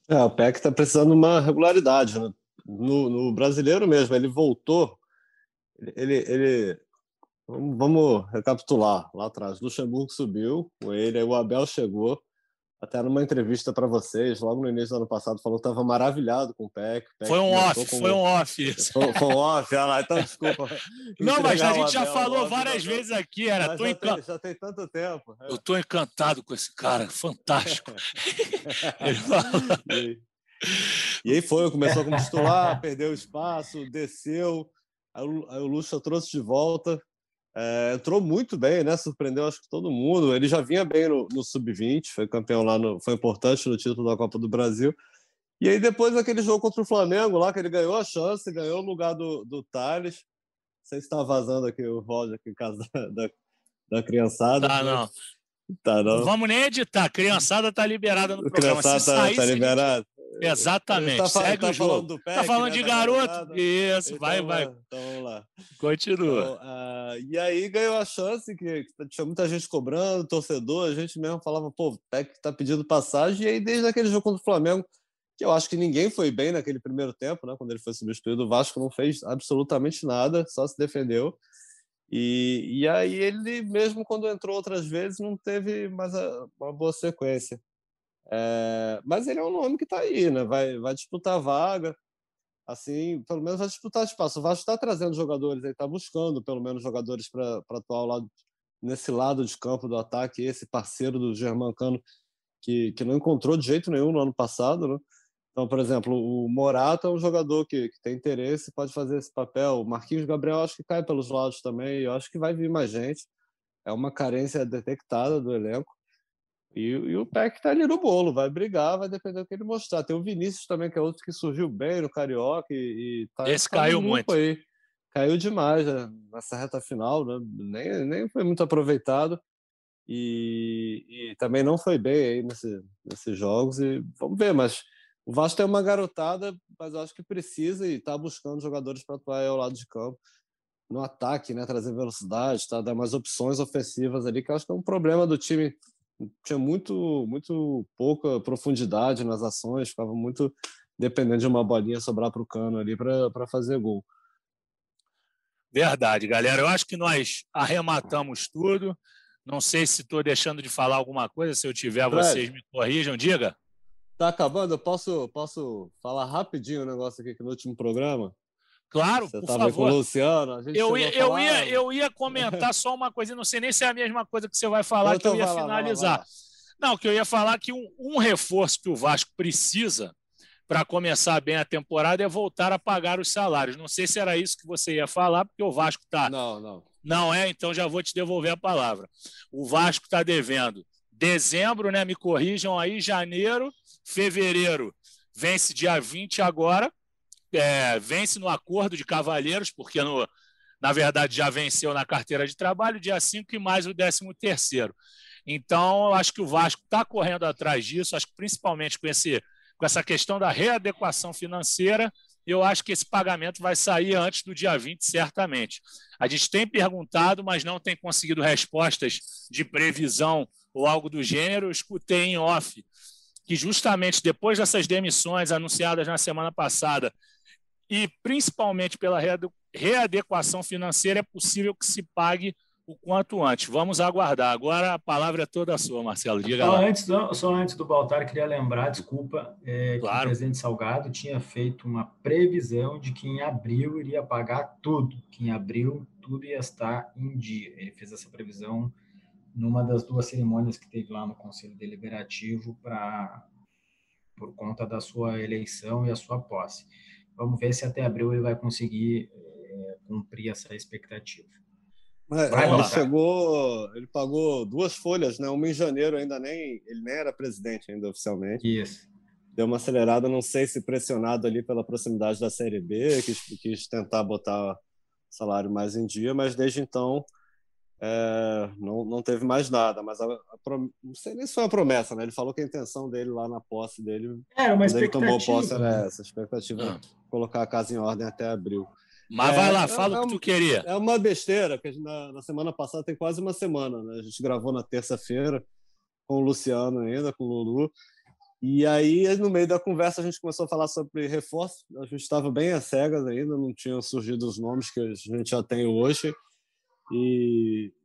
É, o PEC está precisando de uma regularidade, né? no, no, brasileiro mesmo, ele voltou, ele, ele vamos recapitular lá atrás, Luxemburgo subiu com ele, aí o Abel chegou, até numa entrevista para vocês, logo no início do ano passado, falou que estava maravilhado com o PEC.
foi um off, com... foi um off.
Foi, foi um off, olha lá, então desculpa.
Não, mas a gente já falou várias vezes aqui, era.
Tô já, encan... tem, já tem tanto tempo.
É. Eu estou encantado com esse cara, fantástico.
e, aí, e aí foi, começou como titular, perdeu espaço, desceu, aí o, aí o Lucha trouxe de volta, é, entrou muito bem, né? Surpreendeu acho que todo mundo. Ele já vinha bem no, no sub-20, foi campeão lá, no, foi importante no título da Copa do Brasil. E aí depois daquele jogo contra o Flamengo lá que ele ganhou a chance, ganhou o lugar do, do Thales, sei se está vazando aqui o áudio aqui em casa da, da, da criançada.
Tá, não.
Tá, não.
Não vamos nem editar. Criançada tá liberada no programa.
Criançada
Se
tá,
sair,
tá liberado.
Exatamente.
Tá
Segue
tá
o jogo.
falando do
tá falando
né,
de
da
garoto? Isso,
Então,
vai, vai.
Então vamos lá.
Continua.
Então, ah, e aí ganhou a chance que, que tinha muita gente cobrando, torcedor, a gente mesmo falava, pô, o PEC tá pedindo passagem, e aí desde aquele jogo contra o Flamengo, que eu acho que ninguém foi bem naquele primeiro tempo, né, quando ele foi substituído, o Vasco não fez absolutamente nada, só se defendeu. E, e aí ele mesmo quando entrou outras vezes não teve mais a- uma boa sequência. É, mas ele é um nome que está aí, né? Vai, vai disputar vaga assim, pelo menos vai disputar espaço. O Vasco está trazendo jogadores, está buscando pelo menos jogadores para atuar lado, nesse lado de campo do ataque, esse parceiro do Germancano que, que não encontrou de jeito nenhum no ano passado, né? Então, por exemplo, o Morato é um jogador que, que tem interesse, pode fazer esse papel. O Marquinhos Gabriel acho que cai pelos lados também, eu acho que vai vir mais gente. É uma carência detectada do elenco. E, e o Peck está ali no bolo, vai brigar, vai depender do que ele mostrar. Tem o Vinícius também, que é outro que surgiu bem no Carioca e, e tá,
Esse
tá
caiu muito.
Aí. Caiu demais né, nessa reta final, né? nem, nem foi muito aproveitado e, e também não foi bem aí nesse, nesses jogos. E vamos ver, mas o Vasco tem uma garotada, mas eu acho que precisa e está buscando jogadores para atuar ao lado de campo no ataque, né? Trazer velocidade, tá? dar mais opções ofensivas ali, que eu acho que é um problema do time tinha muito, muito pouca profundidade nas ações, ficava muito dependendo de uma bolinha sobrar para o cano ali para fazer gol.
Verdade, galera. Eu acho que nós arrematamos tudo. Não sei se estou deixando de falar alguma coisa. Se eu tiver,
Fred.
vocês me corrijam. Diga.
Tá acabando? Eu posso, posso falar rapidinho o um negócio aqui que no último programa?
Claro,
Você
por
estava com o
favor.
Luciano. A gente
Eu ia, eu,
falar-
ia, eu ia comentar só uma coisa, não sei nem se é a mesma coisa que você vai falar,
Então
que eu ia
vai lá, vai lá, vai
finalizar.
lá.
Não, que eu ia falar que um, um reforço que o Vasco precisa para começar bem a temporada é voltar a pagar os salários. Não sei se era isso que você ia falar, porque o Vasco está.
Não, não.
Não é, então já vou te devolver a palavra. O Vasco está devendo dezembro, né? Me corrijam aí, janeiro, fevereiro, vence dia 20 agora, é, vence no acordo de cavalheiros, porque no, na verdade já venceu na carteira de trabalho, dia 5 e mais o 13 terceiro. Então, eu acho que o Vasco está correndo atrás disso, acho que principalmente com, esse, com essa questão da readequação financeira, eu acho que esse pagamento vai sair antes do dia 20, certamente. A gente tem perguntado, mas não tem conseguido respostas de previsão ou algo do gênero. Eu escutei em off que, justamente depois dessas demissões anunciadas na semana passada, e principalmente pela reade- readequação financeira, é possível que se pague o quanto antes. Vamos aguardar. Agora a palavra é toda sua, Marcelo. Diga
Só
lá.
antes, do, só antes do Baltar, queria lembrar, desculpa, é, que
Claro.
o presidente Salgado tinha feito uma previsão de que em abril iria pagar tudo, que em abril tudo ia estar em dia. Ele fez essa previsão numa das duas cerimônias que teve lá no Conselho Deliberativo para por conta da sua eleição e a sua posse. Vamos ver se até abril ele vai conseguir é, cumprir essa expectativa.
É,
Vai,
ele
Baltar.
chegou, ele pagou duas folhas, né? Uma em janeiro ainda nem, ele nem era presidente ainda oficialmente.
Isso.
Deu uma acelerada, não sei se pressionado ali pela proximidade da Série B, quis, quis tentar botar salário mais em dia, mas desde então é, não, não teve mais nada. Mas a, a prom- não sei nem se foi uma promessa, né? Ele falou que a intenção dele lá na posse dele,
Era uma
quando ele
expectativa.
tomou posse, era essa, a expectativa era colocar a casa em ordem até abril.
Mas
É,
vai lá,
é-
fala
é
o que
um-
tu queria.
É uma besteira, porque a gente, na, na semana passada tem quase uma semana, né? A gente gravou na terça-feira com o Luciano ainda, com o Lulu. E aí, no meio da conversa, a gente começou a falar sobre reforço. A gente estava bem às cegas ainda, não tinham surgido os nomes que a gente já tem hoje. E.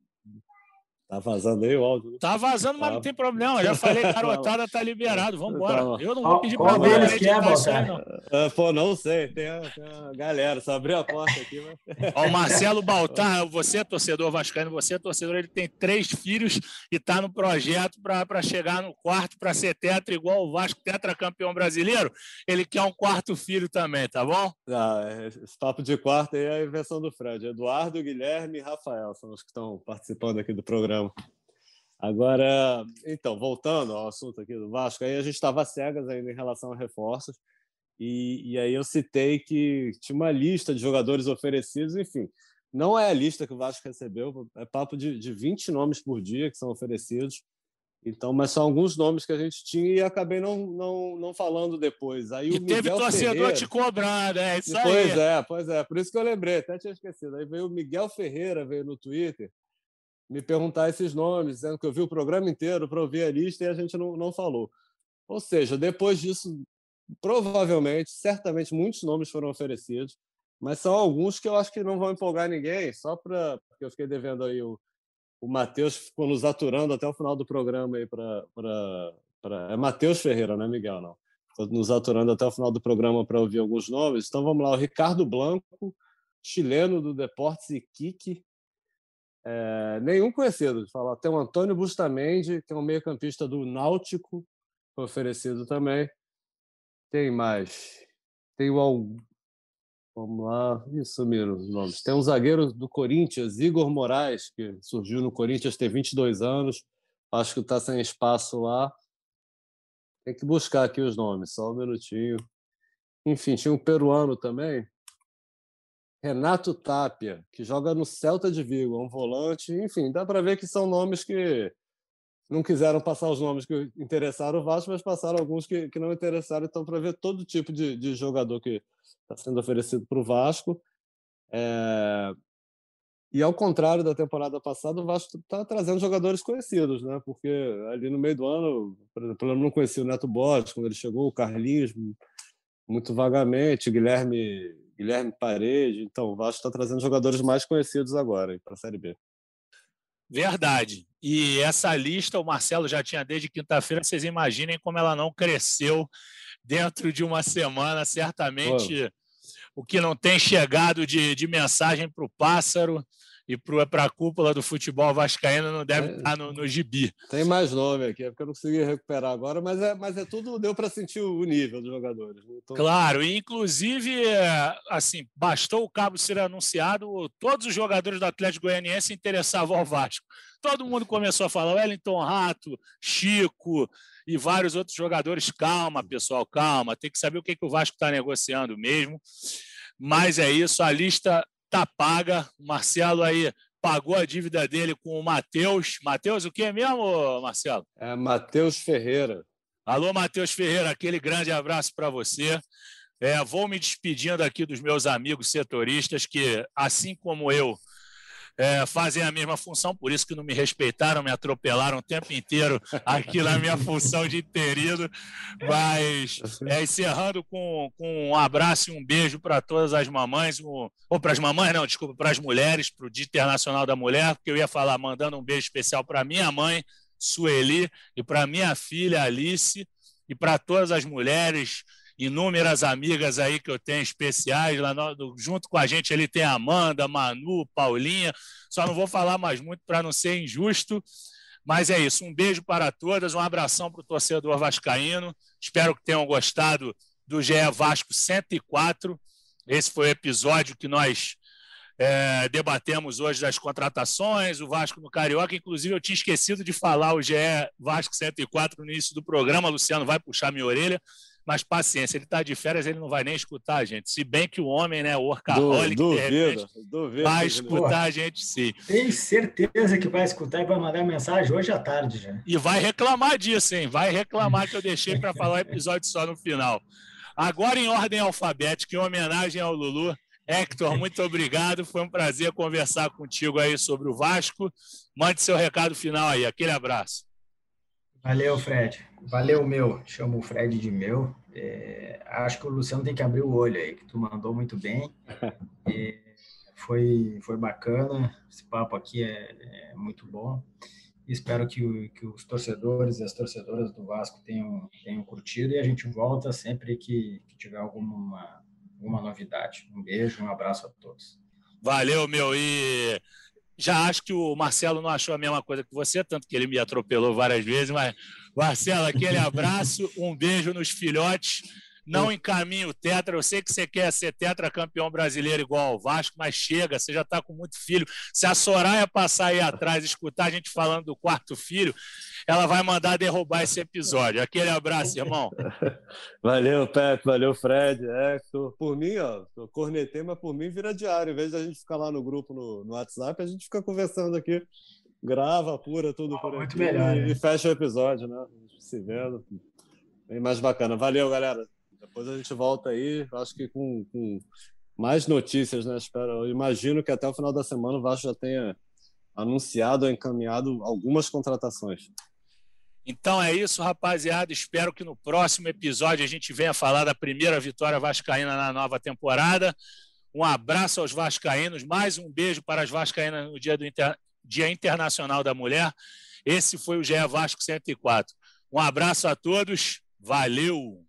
Tá vazando aí o áudio, né?
Tá vazando, mas
Tá.
não tem problema. Já falei, garotada tá liberado. Vambora.
Tá.
Eu não vou pedir galera
deles que é,
não.
É, pô, não sei, tem a, tem a galera, só abrir a porta aqui. Mas...
Ó, o Marcelo Baltar, você é torcedor vascaíno, você é torcedor, ele tem três filhos e está no projeto para chegar no quarto, para ser tetra, igual o Vasco, tetracampeão brasileiro. Ele quer um quarto filho também, tá bom?
Ah, esse papo de quarto aí é a invenção do Fred. Eduardo, Guilherme e Rafael são os que estão participando aqui do programa. Agora, então, voltando ao assunto aqui do Vasco, aí a gente estava cegas ainda em relação a reforços, e, e aí eu citei que tinha uma lista de jogadores oferecidos, enfim. não é a lista que o Vasco recebeu, é papo de, de 20 nomes por dia que são oferecidos. Então, mas são alguns nomes que a gente tinha e acabei não, não, não falando depois. Aí
e
o
teve
Miguel
torcedor
Ferreira...
te cobrando, é isso
pois
aí.
Pois é, pois é. Por isso que eu lembrei, até tinha esquecido. Aí veio o Miguel Ferreira, veio no Twitter, me perguntar esses nomes, dizendo que eu vi o programa inteiro para ouvir a lista e a gente não, não falou. Ou seja, depois disso, provavelmente, certamente, muitos nomes foram oferecidos, mas são alguns que eu acho que não vão empolgar ninguém, só para. Porque eu fiquei devendo aí o, o Matheus ficou nos aturando até o final do programa aí para. É Matheus Ferreira, não é Miguel, não. Ficou nos aturando até o final do programa para ouvir alguns nomes. Então vamos lá, o Ricardo Blanco, chileno do Deportes Iquique, é, nenhum conhecido. Fala, tem o Antônio Bustamendi, que é um meio-campista do Náutico, oferecido também. Tem mais. Tem o. Vamos lá. Isso, os nomes. Tem um zagueiro do Corinthians, Igor Moraes, que surgiu no Corinthians, tem 22 anos. Acho que está sem espaço lá. Tem que buscar aqui os nomes, só um minutinho. Enfim, tinha um peruano também, Renato Tapia, que joga no Celta de Vigo, é um volante. Enfim, dá para ver que são nomes que não quiseram passar os nomes que interessaram o Vasco, mas passaram alguns que, que não interessaram. Então, para ver todo tipo de, de jogador que está sendo oferecido para o Vasco. É... E ao contrário da temporada passada, o Vasco está trazendo jogadores conhecidos, né? Porque ali no meio do ano, por exemplo, eu não conhecia o Neto Borges quando ele chegou, o Carlinhos, muito vagamente, Guilherme Guilherme Parede. Então, o Vasco está trazendo jogadores mais conhecidos agora para a Série B.
Verdade. E essa lista o Marcelo já tinha desde quinta-feira. Vocês imaginem como ela não cresceu dentro de uma semana. Certamente Pô. o que não tem chegado de, de mensagem para o Pássaro e para a cúpula do futebol vascaíno não deve é, estar no, no gibi.
Tem mais nome aqui, é porque eu não consegui recuperar agora, mas é, mas é tudo, deu para sentir o nível dos jogadores.
Tô... Claro, e inclusive, assim, bastou o cabo ser anunciado, todos os jogadores do Atlético Goianiense interessavam ao Vasco. Todo mundo começou a falar, Wellington Rato, Chico e vários outros jogadores. Calma, pessoal, calma, tem que saber o que, que o Vasco está negociando mesmo. Mas é isso, a lista tá paga. O Marcelo aí pagou a dívida dele com o Matheus. Matheus, o que mesmo, Marcelo?
É Matheus Ferreira.
Alô, Matheus Ferreira, aquele grande abraço para você. É, vou me despedindo aqui dos meus amigos setoristas que, assim como eu, é, fazem a mesma função, por isso que não me respeitaram, me atropelaram o tempo inteiro aqui na minha função de interino. Mas é, encerrando com, com um abraço e um beijo para todas as mamães, um, ou para as mamães, não, desculpa, para as mulheres, para o Dia Internacional da Mulher, porque eu ia falar mandando um beijo especial para minha mãe, Sueli, e para minha filha Alice, e para todas as mulheres inúmeras amigas aí que eu tenho especiais lá no, junto com a gente ele tem Amanda, Manu, Paulinha. Só não vou falar mais muito para não ser injusto. Mas é isso. Um beijo para todas, um abração para o torcedor vascaíno. Espero que tenham gostado do GE Vasco 104. Esse foi o episódio que nós é, debatemos hoje das contratações, o Vasco no Carioca. Inclusive, eu tinha esquecido de falar o GE Vasco 104 no início do programa. Luciano vai puxar minha orelha. Mas paciência, ele está de férias, ele não vai nem escutar a gente. Se bem que o homem, né, o workaholic,
duvido, duvido,
vai escutar a gente sim.
Tenho certeza que vai escutar e vai mandar mensagem hoje à tarde já.
E vai reclamar disso, hein? Vai reclamar que eu deixei para falar o episódio só no final. Agora, em ordem alfabética, em homenagem ao Lulu, Hector, muito obrigado. Foi um prazer conversar contigo aí sobre o Vasco. Mande seu recado final aí. Aquele abraço.
Valeu, Fred. Valeu, meu. Chamo o Fred de meu. É, acho que o Luciano tem que abrir o olho aí, que tu mandou muito bem. É, foi, foi bacana. Esse papo aqui é, é muito bom. Espero que, que, os torcedores e as torcedoras do Vasco tenham, tenham curtido e a gente volta sempre que, que tiver alguma, alguma novidade. Um beijo, um abraço a todos.
Valeu, meu. E já acho que o Marcelo não achou a mesma coisa que você, tanto que ele me atropelou várias vezes, mas Marcelo, aquele abraço, um beijo nos filhotes. Não encaminha o Tetra. Eu sei que você quer ser Tetra campeão brasileiro igual ao Vasco, mas chega, você já está com muito filho. Se a Soraya passar aí atrás e escutar a gente falando do quarto filho, ela vai mandar derrubar esse episódio. Aquele abraço, irmão.
Valeu, Pepe, valeu, Fred, Hector. Por mim, ó, eu cornetei, mas por mim vira diário. Em vez da gente ficar lá no grupo no, no WhatsApp, a gente fica conversando aqui, grava, apura tudo por
Muito
aqui
melhor,
e,
né?
e fecha o episódio, né? Se vendo. Bem mais bacana. Valeu, galera. Depois a gente volta aí, acho que com, com mais notícias, né? Espero, imagino que até o final da semana o Vasco já tenha anunciado encaminhado algumas contratações.
Então é isso, rapaziada. Espero que no próximo episódio a gente venha falar da primeira vitória vascaína na nova temporada. Um abraço aos vascaínos, mais um beijo para as vascaínas no dia do Inter... Dia Internacional da Mulher. Esse foi o GE Vasco 104. Um abraço a todos. Valeu!